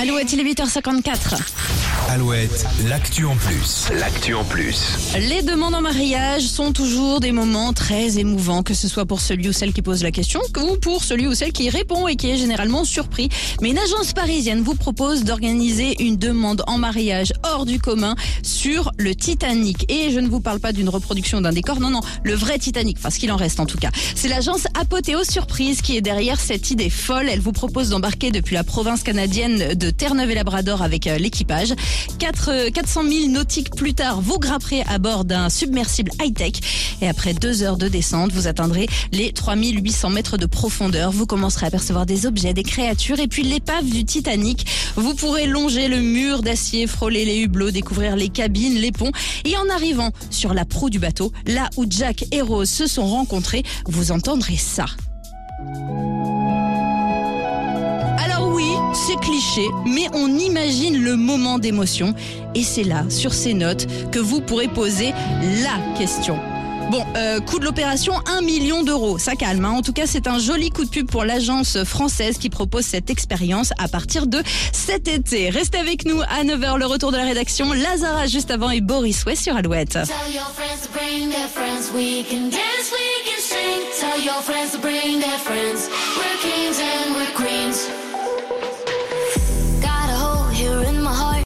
Alouette, il est 8h54. Alouette, l'actu en plus. L'actu en plus. Les demandes en mariage sont toujours des moments très émouvants, que ce soit pour celui ou celle qui pose la question, ou pour celui ou celle qui répond et qui est généralement surpris. Mais une agence parisienne vous propose d'organiser une demande en mariage hors du commun sur le Titanic. Et je ne vous parle pas d'une reproduction d'un décor, non, non, le vrai Titanic, enfin ce qu'il en reste en tout cas. C'est l'agence Apothéo Surprise qui est derrière cette idée folle. Elle vous propose d'embarquer depuis la province canadienne de Terre-Neuve et Labrador avec euh, l'équipage. 4, 400 000 nautiques plus tard, vous grimperez à bord d'un submersible high-tech et après deux heures de descente, vous atteindrez les 3800 mètres de profondeur. Vous commencerez à apercevoir des objets, des créatures et puis l'épave du Titanic. Vous pourrez longer le mur d'acier, frôler les hublots, découvrir les cabines, les ponts et en arrivant sur la proue du bateau, là où Jack et Rose se sont rencontrés, vous entendrez ça. mais on imagine le moment d'émotion. Et c'est là, sur ces notes, que vous pourrez poser la question. Bon, euh, coût de l'opération 1 million d'euros, ça calme. Hein. En tout cas, c'est un joli coup de pub pour l'agence française qui propose cette expérience à partir de cet été. Restez avec nous à 9h, le retour de la rédaction. Lazara juste avant et Boris Way sur Alouette.